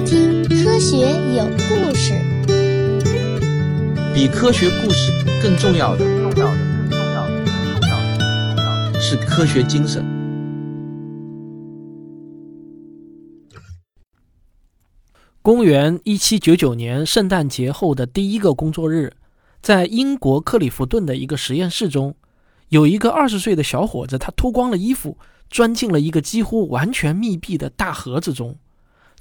听《科学有故事》。比科学故事更重要的，重要的，更重要的，更重要的，更重要的是科学精神。公元一七九九年圣诞节后的第一个工作日，在英国克里夫顿的一个实验室中，有一个二十岁的小伙子，他脱光了衣服，钻进了一个几乎完全密闭的大盒子中。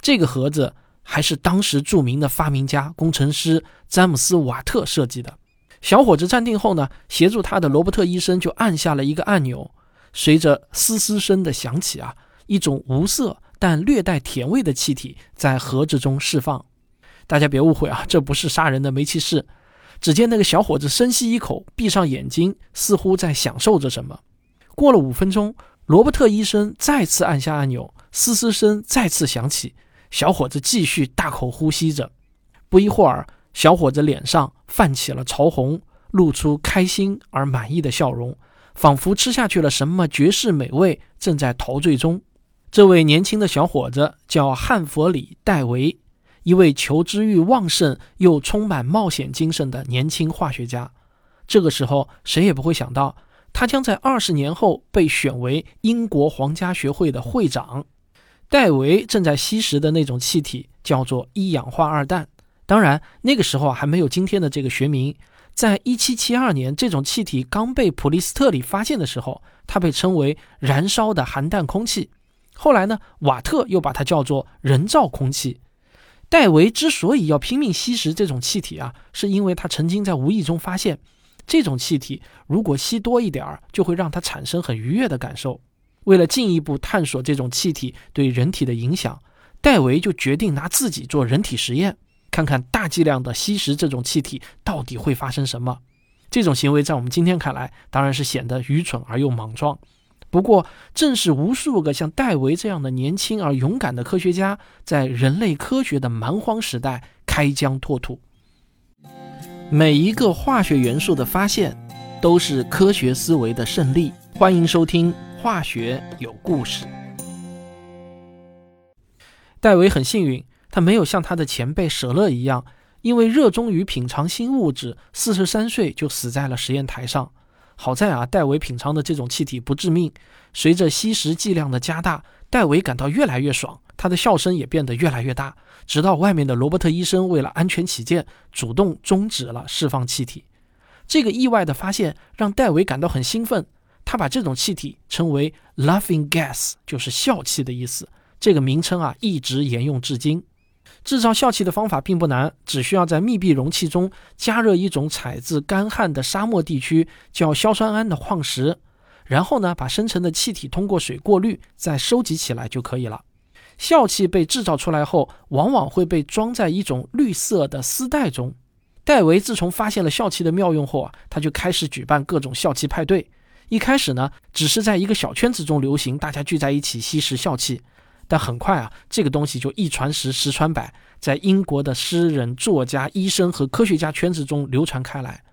这个盒子还是当时著名的发明家、工程师詹姆斯·瓦特设计的。小伙子站定后呢，协助他的罗伯特医生就按下了一个按钮，随着嘶嘶声的响起啊，一种无色。但略带甜味的气体在盒子中释放，大家别误会啊，这不是杀人的煤气室。只见那个小伙子深吸一口，闭上眼睛，似乎在享受着什么。过了五分钟，罗伯特医生再次按下按钮，嘶嘶声再次响起，小伙子继续大口呼吸着。不一会儿，小伙子脸上泛起了潮红，露出开心而满意的笑容，仿佛吃下去了什么绝世美味，正在陶醉中。这位年轻的小伙子叫汉弗里·戴维，一位求知欲旺盛又充满冒险精神的年轻化学家。这个时候，谁也不会想到，他将在二十年后被选为英国皇家学会的会长。戴维正在吸食的那种气体叫做一氧化二氮，当然，那个时候还没有今天的这个学名。在一七七二年，这种气体刚被普利斯特里发现的时候，它被称为燃烧的含氮空气。后来呢，瓦特又把它叫做人造空气。戴维之所以要拼命吸食这种气体啊，是因为他曾经在无意中发现，这种气体如果吸多一点儿，就会让他产生很愉悦的感受。为了进一步探索这种气体对人体的影响，戴维就决定拿自己做人体实验，看看大剂量的吸食这种气体到底会发生什么。这种行为在我们今天看来，当然是显得愚蠢而又莽撞。不过，正是无数个像戴维这样的年轻而勇敢的科学家，在人类科学的蛮荒时代开疆拓土。每一个化学元素的发现，都是科学思维的胜利。欢迎收听《化学有故事》。戴维很幸运，他没有像他的前辈舍勒一样，因为热衷于品尝新物质，四十三岁就死在了实验台上。好在啊，戴维品尝的这种气体不致命。随着吸食剂量的加大，戴维感到越来越爽，他的笑声也变得越来越大。直到外面的罗伯特医生为了安全起见，主动终止了释放气体。这个意外的发现让戴维感到很兴奋，他把这种气体称为 “laughing gas”，就是笑气的意思。这个名称啊，一直沿用至今。制造笑气的方法并不难，只需要在密闭容器中加热一种采自干旱的沙漠地区叫硝酸铵的矿石，然后呢，把生成的气体通过水过滤，再收集起来就可以了。笑气被制造出来后，往往会被装在一种绿色的丝带中。戴维自从发现了笑气的妙用后啊，他就开始举办各种笑气派对。一开始呢，只是在一个小圈子中流行，大家聚在一起吸食笑气。但很快啊，这个东西就一传十，十传百，在英国的诗人、作家、医生和科学家圈子中流传开来。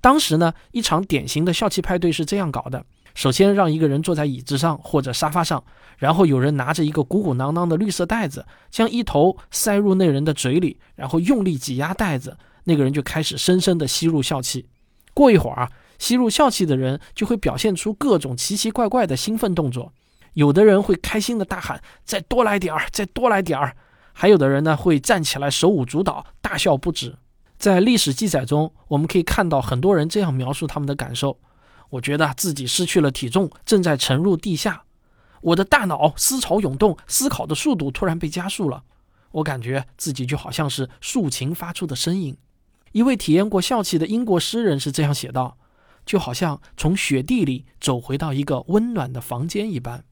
当时呢，一场典型的笑气派对是这样搞的：首先让一个人坐在椅子上或者沙发上，然后有人拿着一个鼓鼓囊囊的绿色袋子，将一头塞入那人的嘴里，然后用力挤压袋子，那个人就开始深深地吸入笑气。过一会儿啊，吸入笑气的人就会表现出各种奇奇怪怪的兴奋动作。有的人会开心的大喊：“再多来点儿，再多来点儿！”还有的人呢，会站起来手舞足蹈，大笑不止。在历史记载中，我们可以看到很多人这样描述他们的感受：“我觉得自己失去了体重，正在沉入地下。我的大脑思潮涌动，思考的速度突然被加速了。我感觉自己就好像是竖琴发出的声音。”一位体验过笑气的英国诗人是这样写道：“就好像从雪地里走回到一个温暖的房间一般。”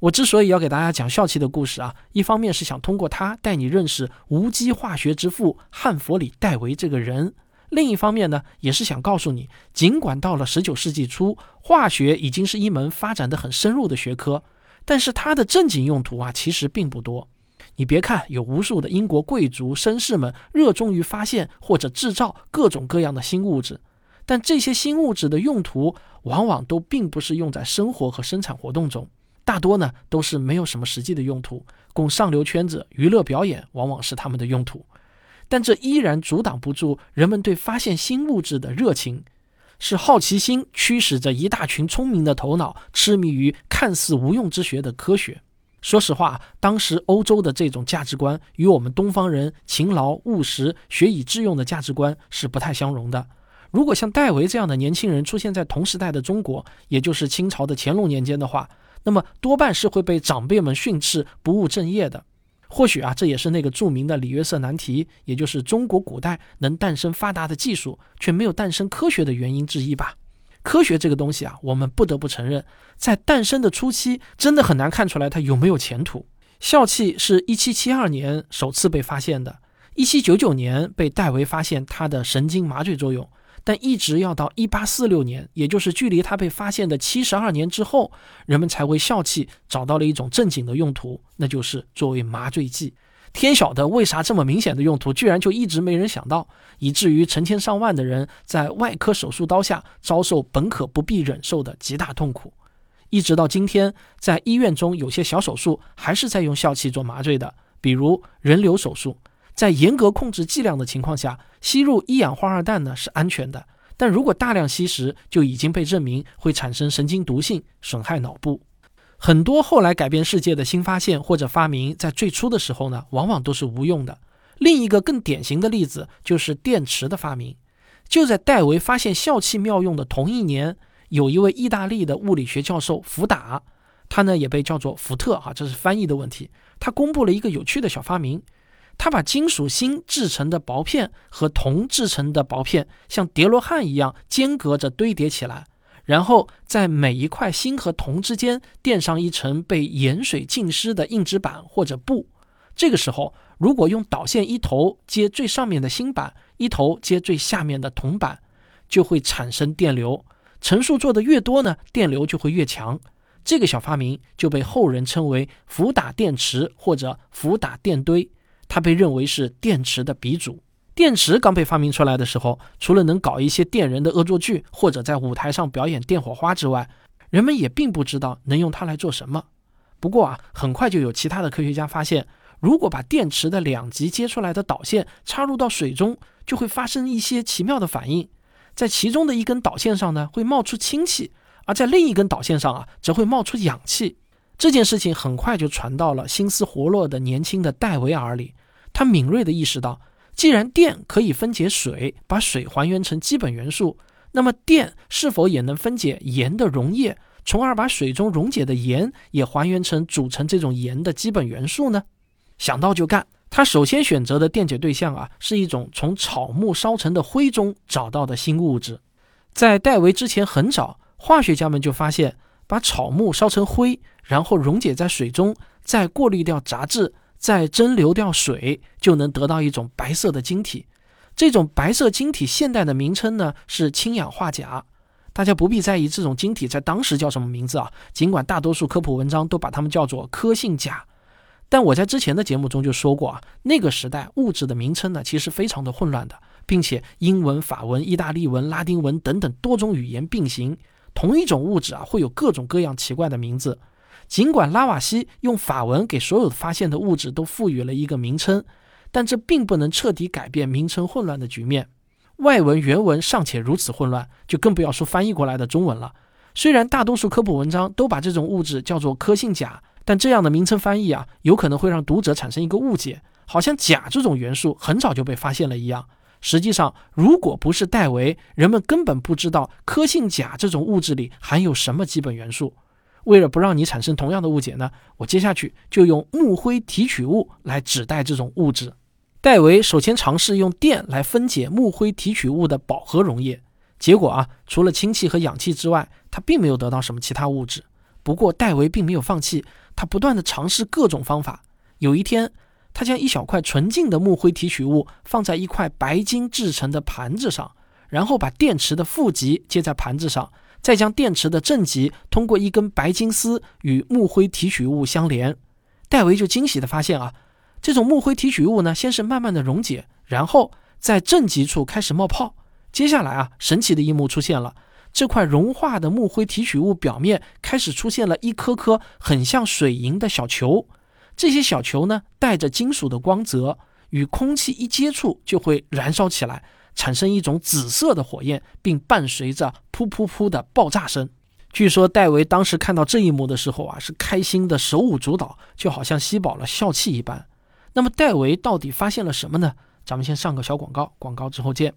我之所以要给大家讲笑气的故事啊，一方面是想通过它带你认识无机化学之父汉弗里·戴维这个人；另一方面呢，也是想告诉你，尽管到了十九世纪初，化学已经是一门发展的很深入的学科，但是它的正经用途啊，其实并不多。你别看有无数的英国贵族绅士们热衷于发现或者制造各种各样的新物质，但这些新物质的用途往往都并不是用在生活和生产活动中。大多呢都是没有什么实际的用途，供上流圈子娱乐表演，往往是他们的用途。但这依然阻挡不住人们对发现新物质的热情，是好奇心驱使着一大群聪明的头脑痴迷于看似无用之学的科学。说实话，当时欧洲的这种价值观与我们东方人勤劳务实、学以致用的价值观是不太相容的。如果像戴维这样的年轻人出现在同时代的中国，也就是清朝的乾隆年间的话，那么多半是会被长辈们训斥不务正业的。或许啊，这也是那个著名的里约瑟难题，也就是中国古代能诞生发达的技术，却没有诞生科学的原因之一吧。科学这个东西啊，我们不得不承认，在诞生的初期，真的很难看出来它有没有前途。笑气是一七七二年首次被发现的，一七九九年被戴维发现它的神经麻醉作用。但一直要到一八四六年，也就是距离它被发现的七十二年之后，人们才为笑气找到了一种正经的用途，那就是作为麻醉剂。天晓得为啥这么明显的用途，居然就一直没人想到，以至于成千上万的人在外科手术刀下遭受本可不必忍受的极大痛苦。一直到今天，在医院中有些小手术还是在用笑气做麻醉的，比如人流手术。在严格控制剂量的情况下，吸入一氧化二氮呢是安全的。但如果大量吸食，就已经被证明会产生神经毒性，损害脑部。很多后来改变世界的新发现或者发明，在最初的时候呢，往往都是无用的。另一个更典型的例子就是电池的发明。就在戴维发现笑气妙用的同一年，有一位意大利的物理学教授福达，他呢也被叫做福特哈，这是翻译的问题。他公布了一个有趣的小发明。他把金属锌制成的薄片和铜制成的薄片像叠罗汉一样间隔着堆叠起来，然后在每一块锌和铜之间垫上一层被盐水浸湿的硬纸板或者布。这个时候，如果用导线一头接最上面的锌板，一头接最下面的铜板，就会产生电流。层数做的越多呢，电流就会越强。这个小发明就被后人称为伏打电池或者伏打电堆。它被认为是电池的鼻祖。电池刚被发明出来的时候，除了能搞一些电人的恶作剧，或者在舞台上表演电火花之外，人们也并不知道能用它来做什么。不过啊，很快就有其他的科学家发现，如果把电池的两极接出来的导线插入到水中，就会发生一些奇妙的反应。在其中的一根导线上呢，会冒出氢气；而在另一根导线上啊，则会冒出氧气。这件事情很快就传到了心思活络的年轻的戴维尔里，他敏锐地意识到，既然电可以分解水，把水还原成基本元素，那么电是否也能分解盐的溶液，从而把水中溶解的盐也还原成组成这种盐的基本元素呢？想到就干。他首先选择的电解对象啊，是一种从草木烧成的灰中找到的新物质。在戴维之前很早，化学家们就发现。把草木烧成灰，然后溶解在水中，再过滤掉杂质，再蒸馏掉水，就能得到一种白色的晶体。这种白色晶体现代的名称呢是氢氧化钾。大家不必在意这种晶体在当时叫什么名字啊，尽管大多数科普文章都把它们叫做科性钾。但我在之前的节目中就说过啊，那个时代物质的名称呢其实非常的混乱的，并且英文、法文、意大利文、拉丁文等等多种语言并行。同一种物质啊，会有各种各样奇怪的名字。尽管拉瓦锡用法文给所有发现的物质都赋予了一个名称，但这并不能彻底改变名称混乱的局面。外文原文尚且如此混乱，就更不要说翻译过来的中文了。虽然大多数科普文章都把这种物质叫做科性钾，但这样的名称翻译啊，有可能会让读者产生一个误解，好像钾这种元素很早就被发现了一样。实际上，如果不是戴维，人们根本不知道科性钾这种物质里含有什么基本元素。为了不让你产生同样的误解呢，我接下去就用木灰提取物来指代这种物质。戴维首先尝试用电来分解木灰提取物的饱和溶液，结果啊，除了氢气和氧气之外，他并没有得到什么其他物质。不过，戴维并没有放弃，他不断地尝试各种方法。有一天，他将一小块纯净的木灰提取物放在一块白金制成的盘子上，然后把电池的负极接在盘子上，再将电池的正极通过一根白金丝与木灰提取物相连。戴维就惊喜地发现啊，这种木灰提取物呢，先是慢慢的溶解，然后在正极处开始冒泡。接下来啊，神奇的一幕出现了，这块融化的木灰提取物表面开始出现了一颗颗很像水银的小球，这些小球呢带着金属的光泽，与空气一接触就会燃烧起来，产生一种紫色的火焰，并伴随着噗噗噗的爆炸声。据说戴维当时看到这一幕的时候啊，是开心的手舞足蹈，就好像吸饱了笑气一般。那么戴维到底发现了什么呢？咱们先上个小广告，广告之后见。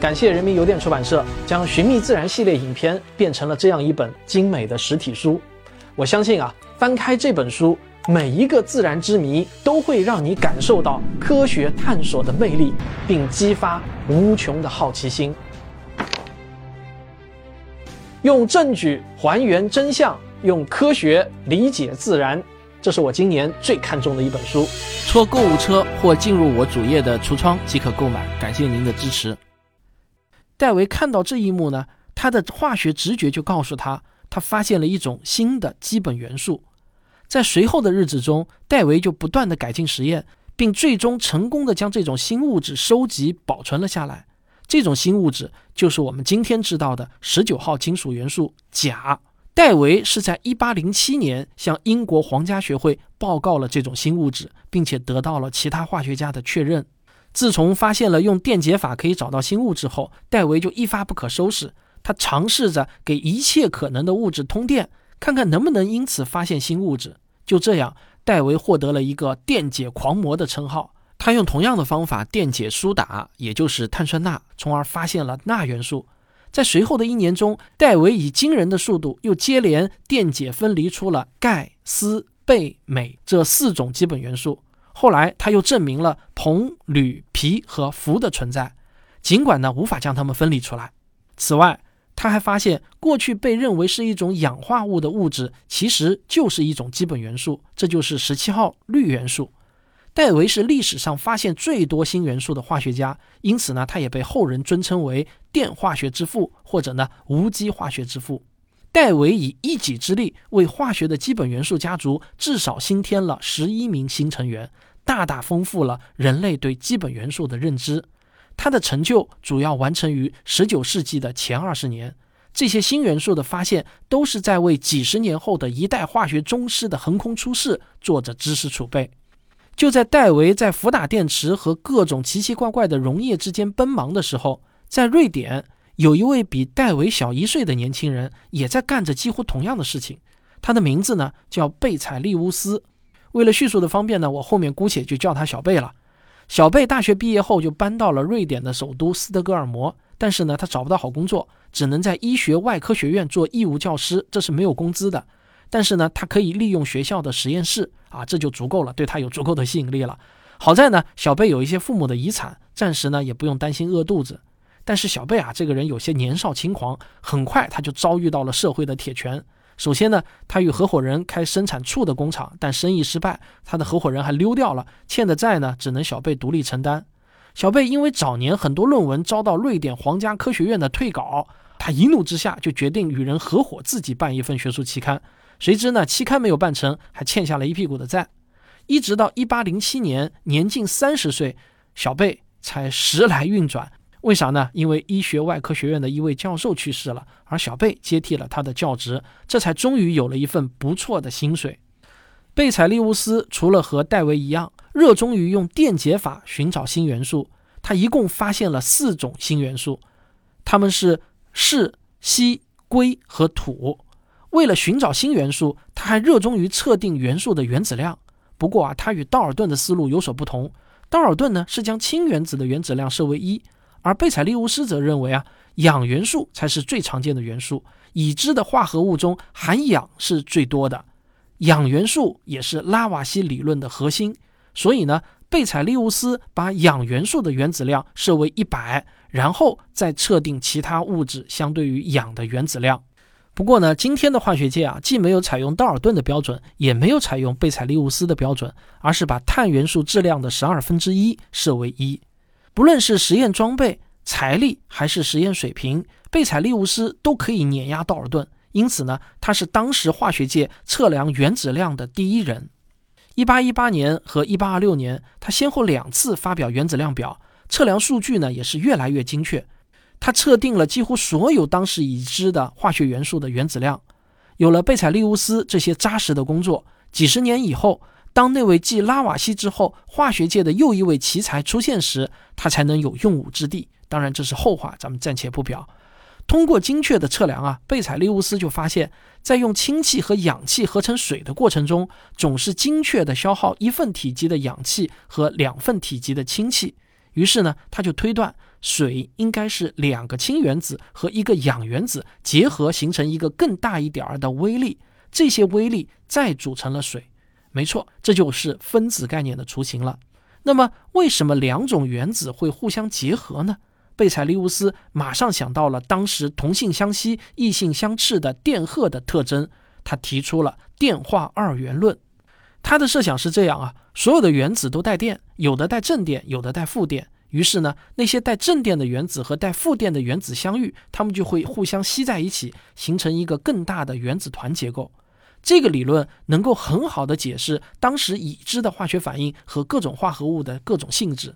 感谢人民邮电出版社将《寻觅自然》系列影片变成了这样一本精美的实体书。我相信啊，翻开这本书，每一个自然之谜都会让你感受到科学探索的魅力，并激发无穷的好奇心。用证据还原真相，用科学理解自然，这是我今年最看重的一本书。戳购物车或进入我主页的橱窗即可购买，感谢您的支持。戴维看到这一幕呢，他的化学直觉就告诉他，他发现了一种新的基本元素。在随后的日子中，戴维就不断的改进实验，并最终成功的将这种新物质收集保存了下来。这种新物质就是我们今天知道的十九号金属元素钾。戴维是在一八零七年向英国皇家学会报告了这种新物质，并且得到了其他化学家的确认。自从发现了用电解法可以找到新物质后，戴维就一发不可收拾。他尝试着给一切可能的物质通电，看看能不能因此发现新物质。就这样，戴维获得了一个“电解狂魔”的称号。他用同样的方法电解苏打，也就是碳酸钠，从而发现了钠元素。在随后的一年中，戴维以惊人的速度又接连电解分离出了钙、锶、钡、镁这四种基本元素。后来，他又证明了硼、铝、铍和氟的存在，尽管呢无法将它们分离出来。此外，他还发现过去被认为是一种氧化物的物质，其实就是一种基本元素，这就是十七号氯元素。戴维是历史上发现最多新元素的化学家，因此呢，他也被后人尊称为电化学之父，或者呢无机化学之父。戴维以一己之力为化学的基本元素家族至少新添了十一名新成员。大大丰富了人类对基本元素的认知。他的成就主要完成于19世纪的前二十年。这些新元素的发现都是在为几十年后的一代化学宗师的横空出世做着知识储备。就在戴维在福打电池和各种奇奇怪怪的溶液之间奔忙的时候，在瑞典有一位比戴维小一岁的年轻人也在干着几乎同样的事情。他的名字呢叫贝采利乌斯。为了叙述的方便呢，我后面姑且就叫他小贝了。小贝大学毕业后就搬到了瑞典的首都斯德哥尔摩，但是呢，他找不到好工作，只能在医学外科学院做义务教师，这是没有工资的。但是呢，他可以利用学校的实验室啊，这就足够了，对他有足够的吸引力了。好在呢，小贝有一些父母的遗产，暂时呢也不用担心饿肚子。但是小贝啊，这个人有些年少轻狂，很快他就遭遇到了社会的铁拳。首先呢，他与合伙人开生产醋的工厂，但生意失败，他的合伙人还溜掉了，欠的债呢，只能小贝独立承担。小贝因为早年很多论文遭到瑞典皇家科学院的退稿，他一怒之下就决定与人合伙自己办一份学术期刊。谁知呢，期刊没有办成，还欠下了一屁股的债。一直到一八零七年，年近三十岁，小贝才时来运转。为啥呢？因为医学外科学院的一位教授去世了，而小贝接替了他的教职，这才终于有了一份不错的薪水。贝采利乌斯除了和戴维一样热衷于用电解法寻找新元素，他一共发现了四种新元素，他们是氦、硒、硅和土。为了寻找新元素，他还热衷于测定元素的原子量。不过啊，他与道尔顿的思路有所不同。道尔顿呢是将氢原子的原子量设为一。而贝采利乌斯则认为啊，氧元素才是最常见的元素，已知的化合物中含氧是最多的，氧元素也是拉瓦锡理论的核心。所以呢，贝采利乌斯把氧元素的原子量设为一百，然后再测定其他物质相对于氧的原子量。不过呢，今天的化学界啊，既没有采用道尔顿的标准，也没有采用贝采利乌斯的标准，而是把碳元素质量的十二分之一设为一。不论是实验装备、财力还是实验水平，贝采利乌斯都可以碾压道尔顿。因此呢，他是当时化学界测量原子量的第一人。一八一八年和一八二六年，他先后两次发表原子量表，测量数据呢也是越来越精确。他测定了几乎所有当时已知的化学元素的原子量。有了贝采利乌斯这些扎实的工作，几十年以后，当那位继拉瓦锡之后化学界的又一位奇才出现时，他才能有用武之地。当然，这是后话，咱们暂且不表。通过精确的测量啊，贝采利乌斯就发现，在用氢气和氧气合成水的过程中，总是精确的消耗一份体积的氧气和两份体积的氢气。于是呢，他就推断。水应该是两个氢原子和一个氧原子结合形成一个更大一点儿的微粒，这些微粒再组成了水。没错，这就是分子概念的雏形了。那么，为什么两种原子会互相结合呢？贝采利乌斯马上想到了当时同性相吸、异性相斥的电荷的特征，他提出了电化二元论。他的设想是这样啊：所有的原子都带电，有的带正电，有的带负电。于是呢，那些带正电的原子和带负电的原子相遇，它们就会互相吸在一起，形成一个更大的原子团结构。这个理论能够很好的解释当时已知的化学反应和各种化合物的各种性质。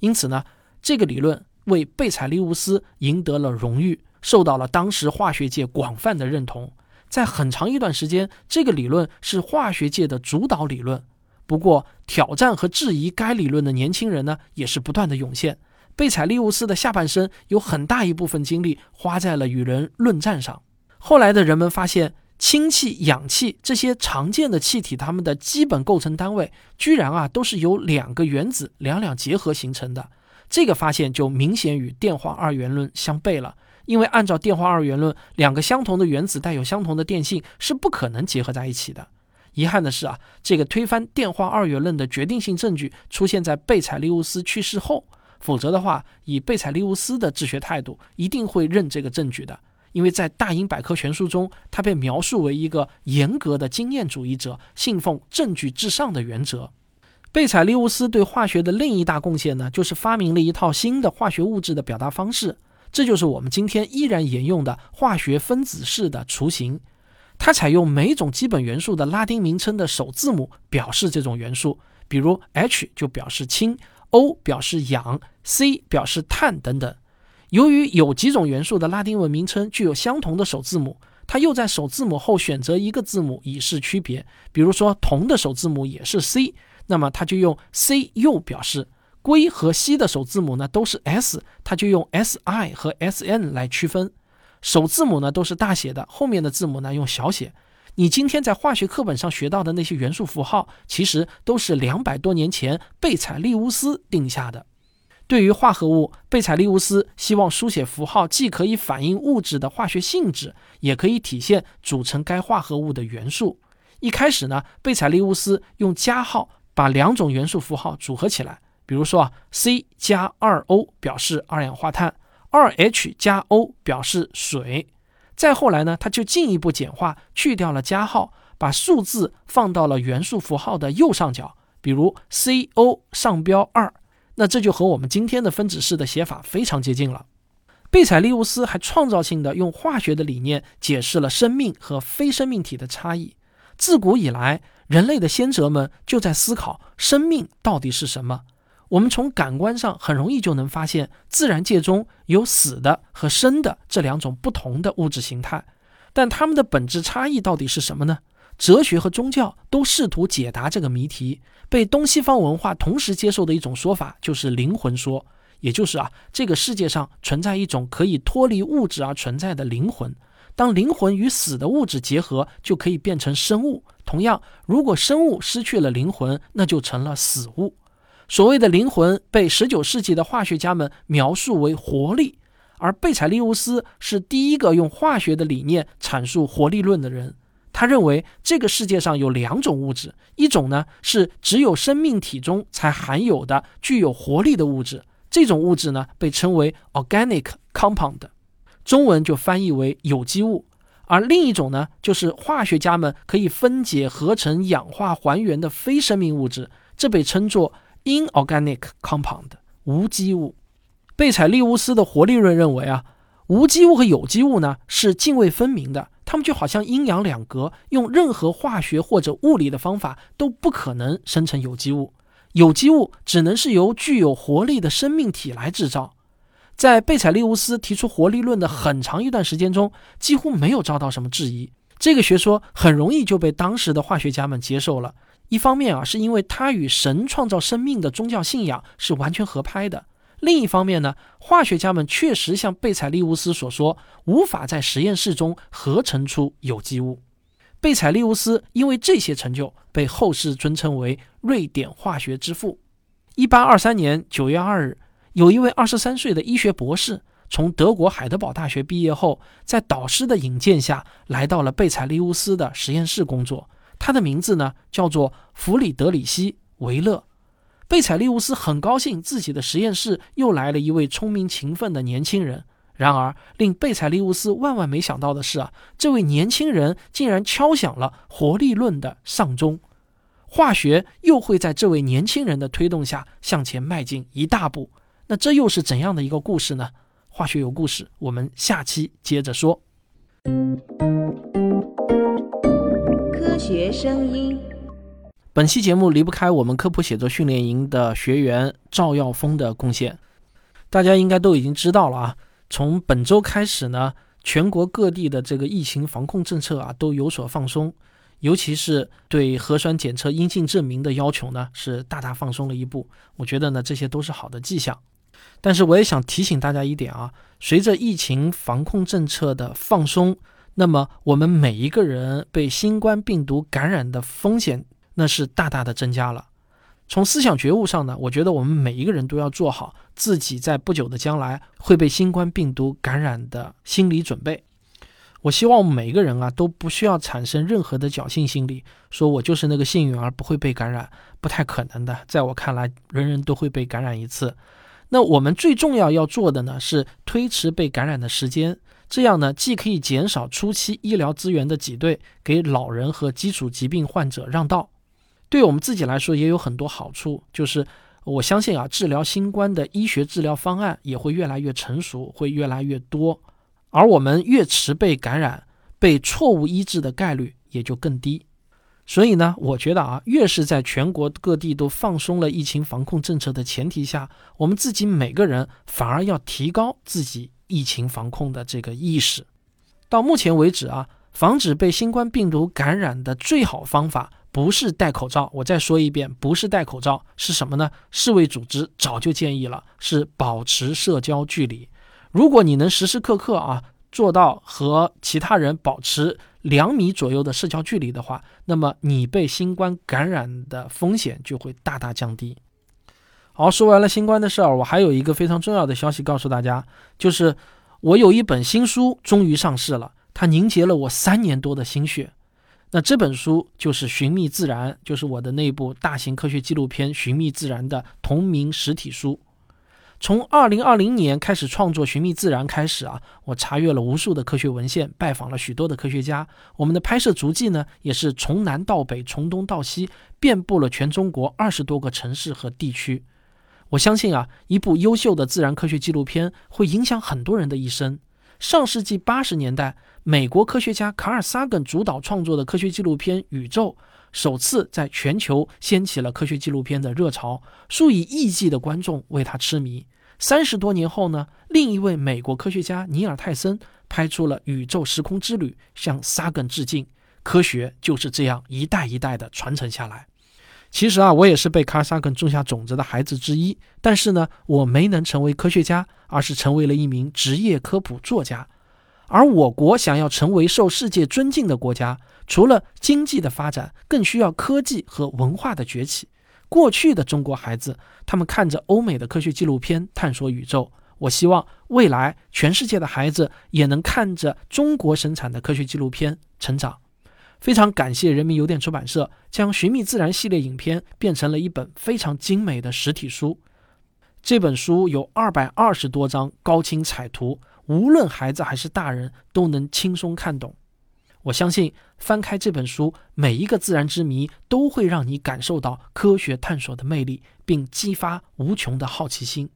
因此呢，这个理论为贝采利乌斯赢得了荣誉，受到了当时化学界广泛的认同。在很长一段时间，这个理论是化学界的主导理论。不过，挑战和质疑该理论的年轻人呢，也是不断的涌现。贝采利乌斯的下半生有很大一部分精力花在了与人论战上。后来的人们发现，氢气、氧气这些常见的气体，它们的基本构成单位居然啊都是由两个原子两两结合形成的。这个发现就明显与电化二元论相悖了，因为按照电化二元论，两个相同的原子带有相同的电性是不可能结合在一起的。遗憾的是啊，这个推翻电化二元论的决定性证据出现在贝采利乌斯去世后。否则的话，以贝采利乌斯的治学态度，一定会认这个证据的。因为在《大英百科全书》中，他被描述为一个严格的经验主义者，信奉证据至上的原则。贝采利乌斯对化学的另一大贡献呢，就是发明了一套新的化学物质的表达方式，这就是我们今天依然沿用的化学分子式的雏形。它采用每种基本元素的拉丁名称的首字母表示这种元素，比如 H 就表示氢，O 表示氧，C 表示碳等等。由于有几种元素的拉丁文名称具有相同的首字母，它又在首字母后选择一个字母以示区别。比如说铜的首字母也是 C，那么它就用 C U 表示；硅和锡的首字母呢都是 S，它就用 S I 和 S N 来区分。首字母呢都是大写的，后面的字母呢用小写。你今天在化学课本上学到的那些元素符号，其实都是两百多年前贝采利乌斯定下的。对于化合物，贝采利乌斯希望书写符号既可以反映物质的化学性质，也可以体现组成该化合物的元素。一开始呢，贝采利乌斯用加号把两种元素符号组合起来，比如说啊，C 加二 O 表示二氧化碳。二 H 加 O 表示水，再后来呢，他就进一步简化，去掉了加号，把数字放到了元素符号的右上角，比如 CO 上标二，那这就和我们今天的分子式的写法非常接近了。贝采利乌斯还创造性的用化学的理念解释了生命和非生命体的差异。自古以来，人类的先哲们就在思考生命到底是什么。我们从感官上很容易就能发现，自然界中有死的和生的这两种不同的物质形态，但它们的本质差异到底是什么呢？哲学和宗教都试图解答这个谜题。被东西方文化同时接受的一种说法就是灵魂说，也就是啊，这个世界上存在一种可以脱离物质而存在的灵魂。当灵魂与死的物质结合，就可以变成生物。同样，如果生物失去了灵魂，那就成了死物。所谓的灵魂被19世纪的化学家们描述为活力，而贝采利乌斯是第一个用化学的理念阐述活力论的人。他认为这个世界上有两种物质，一种呢是只有生命体中才含有的具有活力的物质，这种物质呢被称为 organic compound，中文就翻译为有机物；而另一种呢就是化学家们可以分解、合成、氧化、还原的非生命物质，这被称作。Inorganic compound 无机物，贝采利乌斯的活力论认为啊，无机物和有机物呢是泾渭分明的，它们就好像阴阳两隔，用任何化学或者物理的方法都不可能生成有机物。有机物只能是由具有活力的生命体来制造。在贝采利乌斯提出活力论的很长一段时间中，几乎没有遭到什么质疑。这个学说很容易就被当时的化学家们接受了。一方面啊，是因为它与神创造生命的宗教信仰是完全合拍的；另一方面呢，化学家们确实像贝采利乌斯所说，无法在实验室中合成出有机物。贝采利乌斯因为这些成就，被后世尊称为瑞典化学之父。一八二三年九月二日，有一位二十三岁的医学博士从德国海德堡大学毕业后，在导师的引荐下来到了贝采利乌斯的实验室工作。他的名字呢叫做弗里德里希·维勒。贝采利乌斯很高兴自己的实验室又来了一位聪明勤奋的年轻人。然而，令贝采利乌斯万万没想到的是啊，这位年轻人竟然敲响了活力论的丧钟，化学又会在这位年轻人的推动下向前迈进一大步。那这又是怎样的一个故事呢？化学有故事，我们下期接着说。科学声音。本期节目离不开我们科普写作训练营的学员赵耀峰的贡献，大家应该都已经知道了啊。从本周开始呢，全国各地的这个疫情防控政策啊都有所放松，尤其是对核酸检测阴性证明的要求呢是大大放松了一步。我觉得呢这些都是好的迹象。但是我也想提醒大家一点啊，随着疫情防控政策的放松，那么我们每一个人被新冠病毒感染的风险那是大大的增加了。从思想觉悟上呢，我觉得我们每一个人都要做好自己在不久的将来会被新冠病毒感染的心理准备。我希望每一个人啊都不需要产生任何的侥幸心理，说我就是那个幸运儿不会被感染，不太可能的。在我看来，人人都会被感染一次。那我们最重要要做的呢是推迟被感染的时间，这样呢既可以减少初期医疗资源的挤兑，给老人和基础疾病患者让道。对我们自己来说也有很多好处，就是我相信啊，治疗新冠的医学治疗方案也会越来越成熟，会越来越多，而我们越迟被感染，被错误医治的概率也就更低。所以呢，我觉得啊，越是在全国各地都放松了疫情防控政策的前提下，我们自己每个人反而要提高自己疫情防控的这个意识。到目前为止啊，防止被新冠病毒感染的最好方法。不是戴口罩，我再说一遍，不是戴口罩，是什么呢？世卫组织早就建议了，是保持社交距离。如果你能时时刻刻啊做到和其他人保持两米左右的社交距离的话，那么你被新冠感染的风险就会大大降低。好，说完了新冠的事儿，我还有一个非常重要的消息告诉大家，就是我有一本新书终于上市了，它凝结了我三年多的心血。那这本书就是《寻觅自然》，就是我的那部大型科学纪录片《寻觅自然》的同名实体书。从二零二零年开始创作《寻觅自然》开始啊，我查阅了无数的科学文献，拜访了许多的科学家。我们的拍摄足迹呢，也是从南到北，从东到西，遍布了全中国二十多个城市和地区。我相信啊，一部优秀的自然科学纪录片会影响很多人的一生。上世纪八十年代。美国科学家卡尔·萨根主导创作的科学纪录片《宇宙》首次在全球掀起了科学纪录片的热潮，数以亿计的观众为他痴迷。三十多年后呢，另一位美国科学家尼尔·泰森拍出了《宇宙时空之旅》，向萨根致敬。科学就是这样一代一代的传承下来。其实啊，我也是被卡·萨根种下种子的孩子之一，但是呢，我没能成为科学家，而是成为了一名职业科普作家。而我国想要成为受世界尊敬的国家，除了经济的发展，更需要科技和文化的崛起。过去的中国孩子，他们看着欧美的科学纪录片探索宇宙。我希望未来全世界的孩子也能看着中国生产的科学纪录片成长。非常感谢人民邮电出版社将《寻觅自然》系列影片变成了一本非常精美的实体书。这本书有二百二十多张高清彩图。无论孩子还是大人都能轻松看懂。我相信翻开这本书，每一个自然之谜都会让你感受到科学探索的魅力，并激发无穷的好奇心。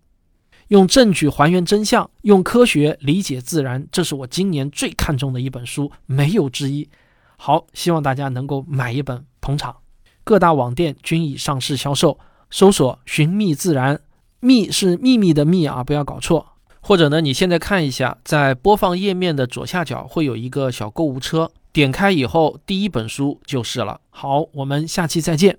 用证据还原真相，用科学理解自然，这是我今年最看重的一本书，没有之一。好，希望大家能够买一本捧场。各大网店均已上市销售，搜索“寻觅自然”，“觅”是秘密的“秘”啊，不要搞错。或者呢，你现在看一下，在播放页面的左下角会有一个小购物车，点开以后，第一本书就是了。好，我们下期再见。